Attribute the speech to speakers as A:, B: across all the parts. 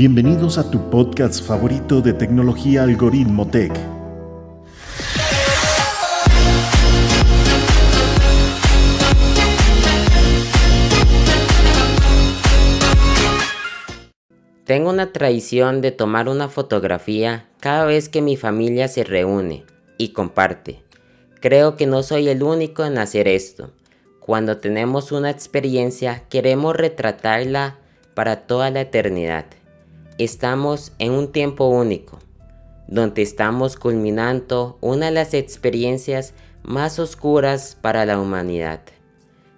A: Bienvenidos a tu podcast favorito de tecnología Algoritmo Tech.
B: Tengo una tradición de tomar una fotografía cada vez que mi familia se reúne y comparte. Creo que no soy el único en hacer esto. Cuando tenemos una experiencia queremos retratarla para toda la eternidad. Estamos en un tiempo único, donde estamos culminando una de las experiencias más oscuras para la humanidad,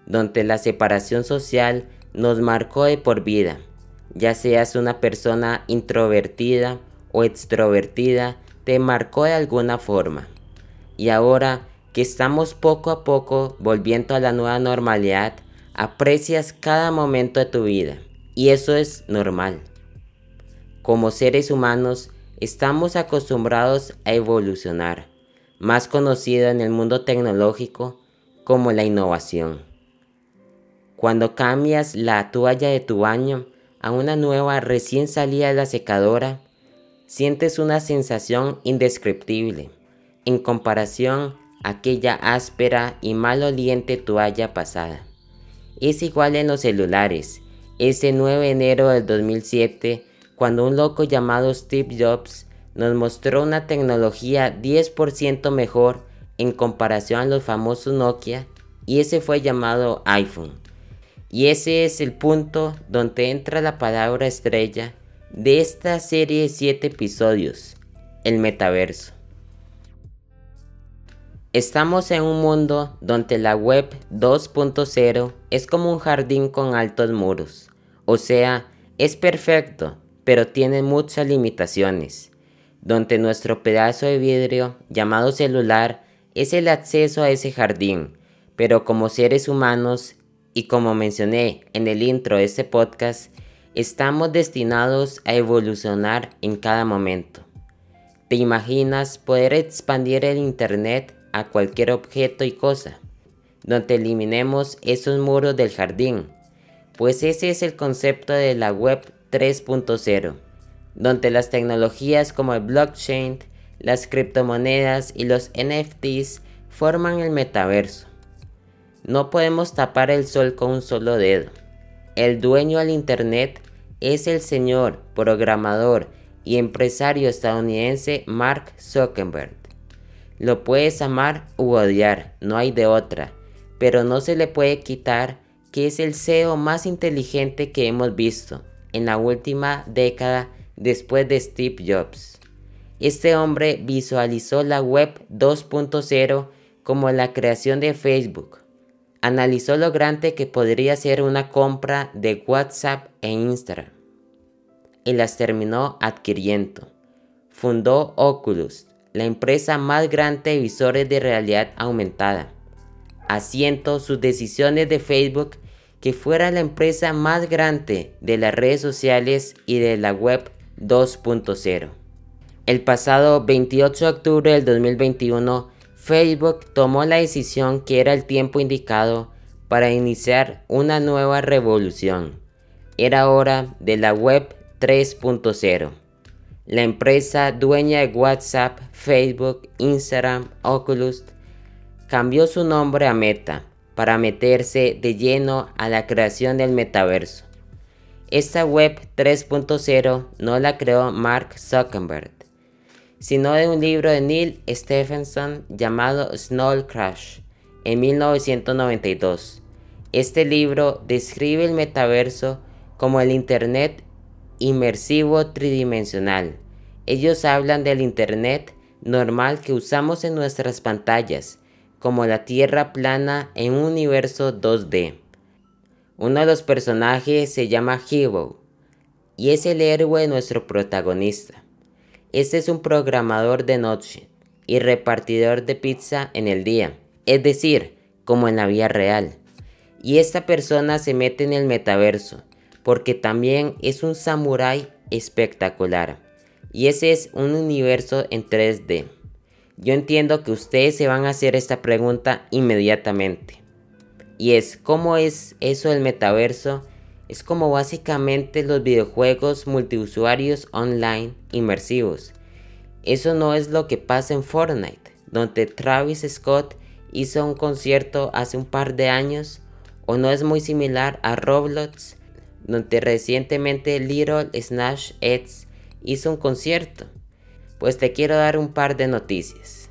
B: donde la separación social nos marcó de por vida ya seas una persona introvertida o extrovertida, te marcó de alguna forma. Y ahora que estamos poco a poco volviendo a la nueva normalidad, aprecias cada momento de tu vida. Y eso es normal. Como seres humanos, estamos acostumbrados a evolucionar, más conocido en el mundo tecnológico como la innovación. Cuando cambias la toalla de tu baño, a una nueva recién salida de la secadora, sientes una sensación indescriptible en comparación a aquella áspera y maloliente toalla pasada. Es igual en los celulares. Ese 9 de enero del 2007, cuando un loco llamado Steve Jobs nos mostró una tecnología 10% mejor en comparación a los famosos Nokia, y ese fue llamado iPhone. Y ese es el punto donde entra la palabra estrella de esta serie de 7 episodios, el metaverso. Estamos en un mundo donde la web 2.0 es como un jardín con altos muros. O sea, es perfecto, pero tiene muchas limitaciones. Donde nuestro pedazo de vidrio llamado celular es el acceso a ese jardín, pero como seres humanos y como mencioné en el intro de este podcast, estamos destinados a evolucionar en cada momento. ¿Te imaginas poder expandir el Internet a cualquier objeto y cosa? Donde eliminemos esos muros del jardín. Pues ese es el concepto de la web 3.0, donde las tecnologías como el blockchain, las criptomonedas y los NFTs forman el metaverso no podemos tapar el sol con un solo dedo. El dueño del Internet es el señor, programador y empresario estadounidense Mark Zuckerberg. Lo puedes amar u odiar, no hay de otra, pero no se le puede quitar que es el CEO más inteligente que hemos visto en la última década después de Steve Jobs. Este hombre visualizó la web 2.0 como la creación de Facebook, analizó lo grande que podría ser una compra de WhatsApp e Instagram y las terminó adquiriendo. Fundó Oculus, la empresa más grande de visores de realidad aumentada, haciendo sus decisiones de Facebook que fuera la empresa más grande de las redes sociales y de la web 2.0. El pasado 28 de octubre del 2021, Facebook tomó la decisión que era el tiempo indicado para iniciar una nueva revolución. Era hora de la web 3.0. La empresa dueña de WhatsApp, Facebook, Instagram, Oculus cambió su nombre a Meta para meterse de lleno a la creación del metaverso. Esta web 3.0 no la creó Mark Zuckerberg, sino de un libro de Neil Stephenson llamado Snow Crash en 1992. Este libro describe el metaverso como el Internet inmersivo tridimensional. Ellos hablan del Internet normal que usamos en nuestras pantallas, como la Tierra plana en un universo 2D. Uno de los personajes se llama Hero y es el héroe de nuestro protagonista. Este es un programador de noche y repartidor de pizza en el día, es decir, como en la vida real. Y esta persona se mete en el metaverso porque también es un samurái espectacular. Y ese es un universo en 3D. Yo entiendo que ustedes se van a hacer esta pregunta inmediatamente. Y es, ¿cómo es eso el metaverso? es como básicamente los videojuegos multiusuarios online inmersivos. Eso no es lo que pasa en Fortnite, donde Travis Scott hizo un concierto hace un par de años, o no es muy similar a Roblox, donde recientemente Little Snatch Eds hizo un concierto. Pues te quiero dar un par de noticias.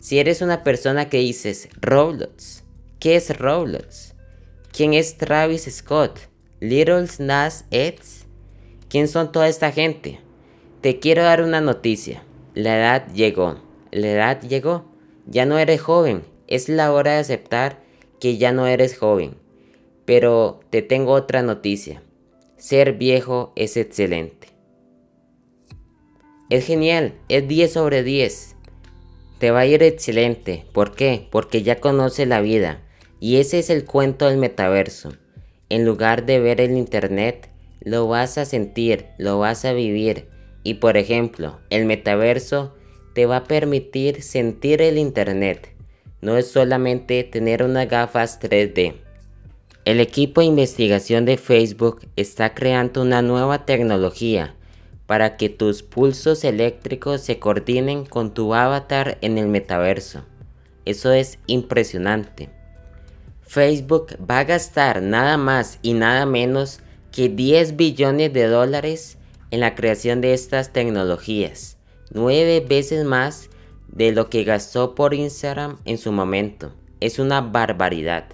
B: Si eres una persona que dices Roblox, ¿qué es Roblox? ¿Quién es Travis Scott? Little Nas Eds? ¿Quién son toda esta gente? Te quiero dar una noticia. La edad llegó. La edad llegó. Ya no eres joven. Es la hora de aceptar que ya no eres joven. Pero te tengo otra noticia. Ser viejo es excelente. Es genial, es 10 sobre 10. Te va a ir excelente. ¿Por qué? Porque ya conoces la vida. Y ese es el cuento del metaverso. En lugar de ver el internet, lo vas a sentir, lo vas a vivir. Y por ejemplo, el metaverso te va a permitir sentir el internet. No es solamente tener unas gafas 3D. El equipo de investigación de Facebook está creando una nueva tecnología para que tus pulsos eléctricos se coordinen con tu avatar en el metaverso. Eso es impresionante. Facebook va a gastar nada más y nada menos que 10 billones de dólares en la creación de estas tecnologías, nueve veces más de lo que gastó por Instagram en su momento. Es una barbaridad.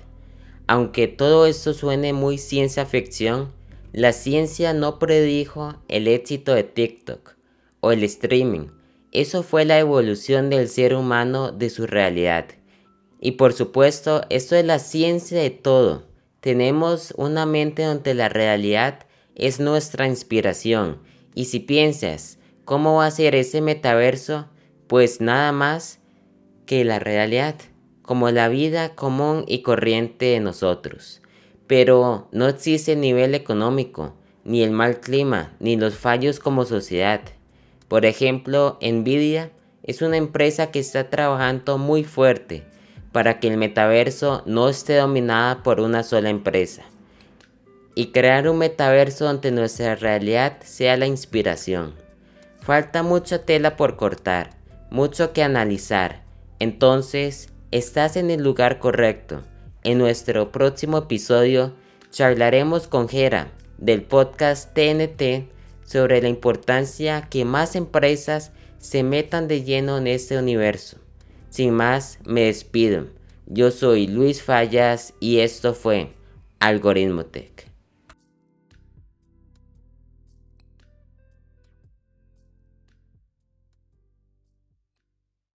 B: Aunque todo esto suene muy ciencia ficción, la ciencia no predijo el éxito de TikTok o el streaming. Eso fue la evolución del ser humano de su realidad. Y por supuesto, esto es la ciencia de todo. Tenemos una mente donde la realidad es nuestra inspiración. Y si piensas, ¿cómo va a ser ese metaverso? Pues nada más que la realidad, como la vida común y corriente de nosotros. Pero no existe el nivel económico, ni el mal clima, ni los fallos como sociedad. Por ejemplo, Nvidia es una empresa que está trabajando muy fuerte para que el metaverso no esté dominada por una sola empresa. Y crear un metaverso donde nuestra realidad sea la inspiración. Falta mucha tela por cortar, mucho que analizar. Entonces, estás en el lugar correcto. En nuestro próximo episodio charlaremos con Gera del podcast TNT sobre la importancia que más empresas se metan de lleno en este universo. Sin más, me despido. Yo soy Luis Fallas y esto fue Algoritmo Tech.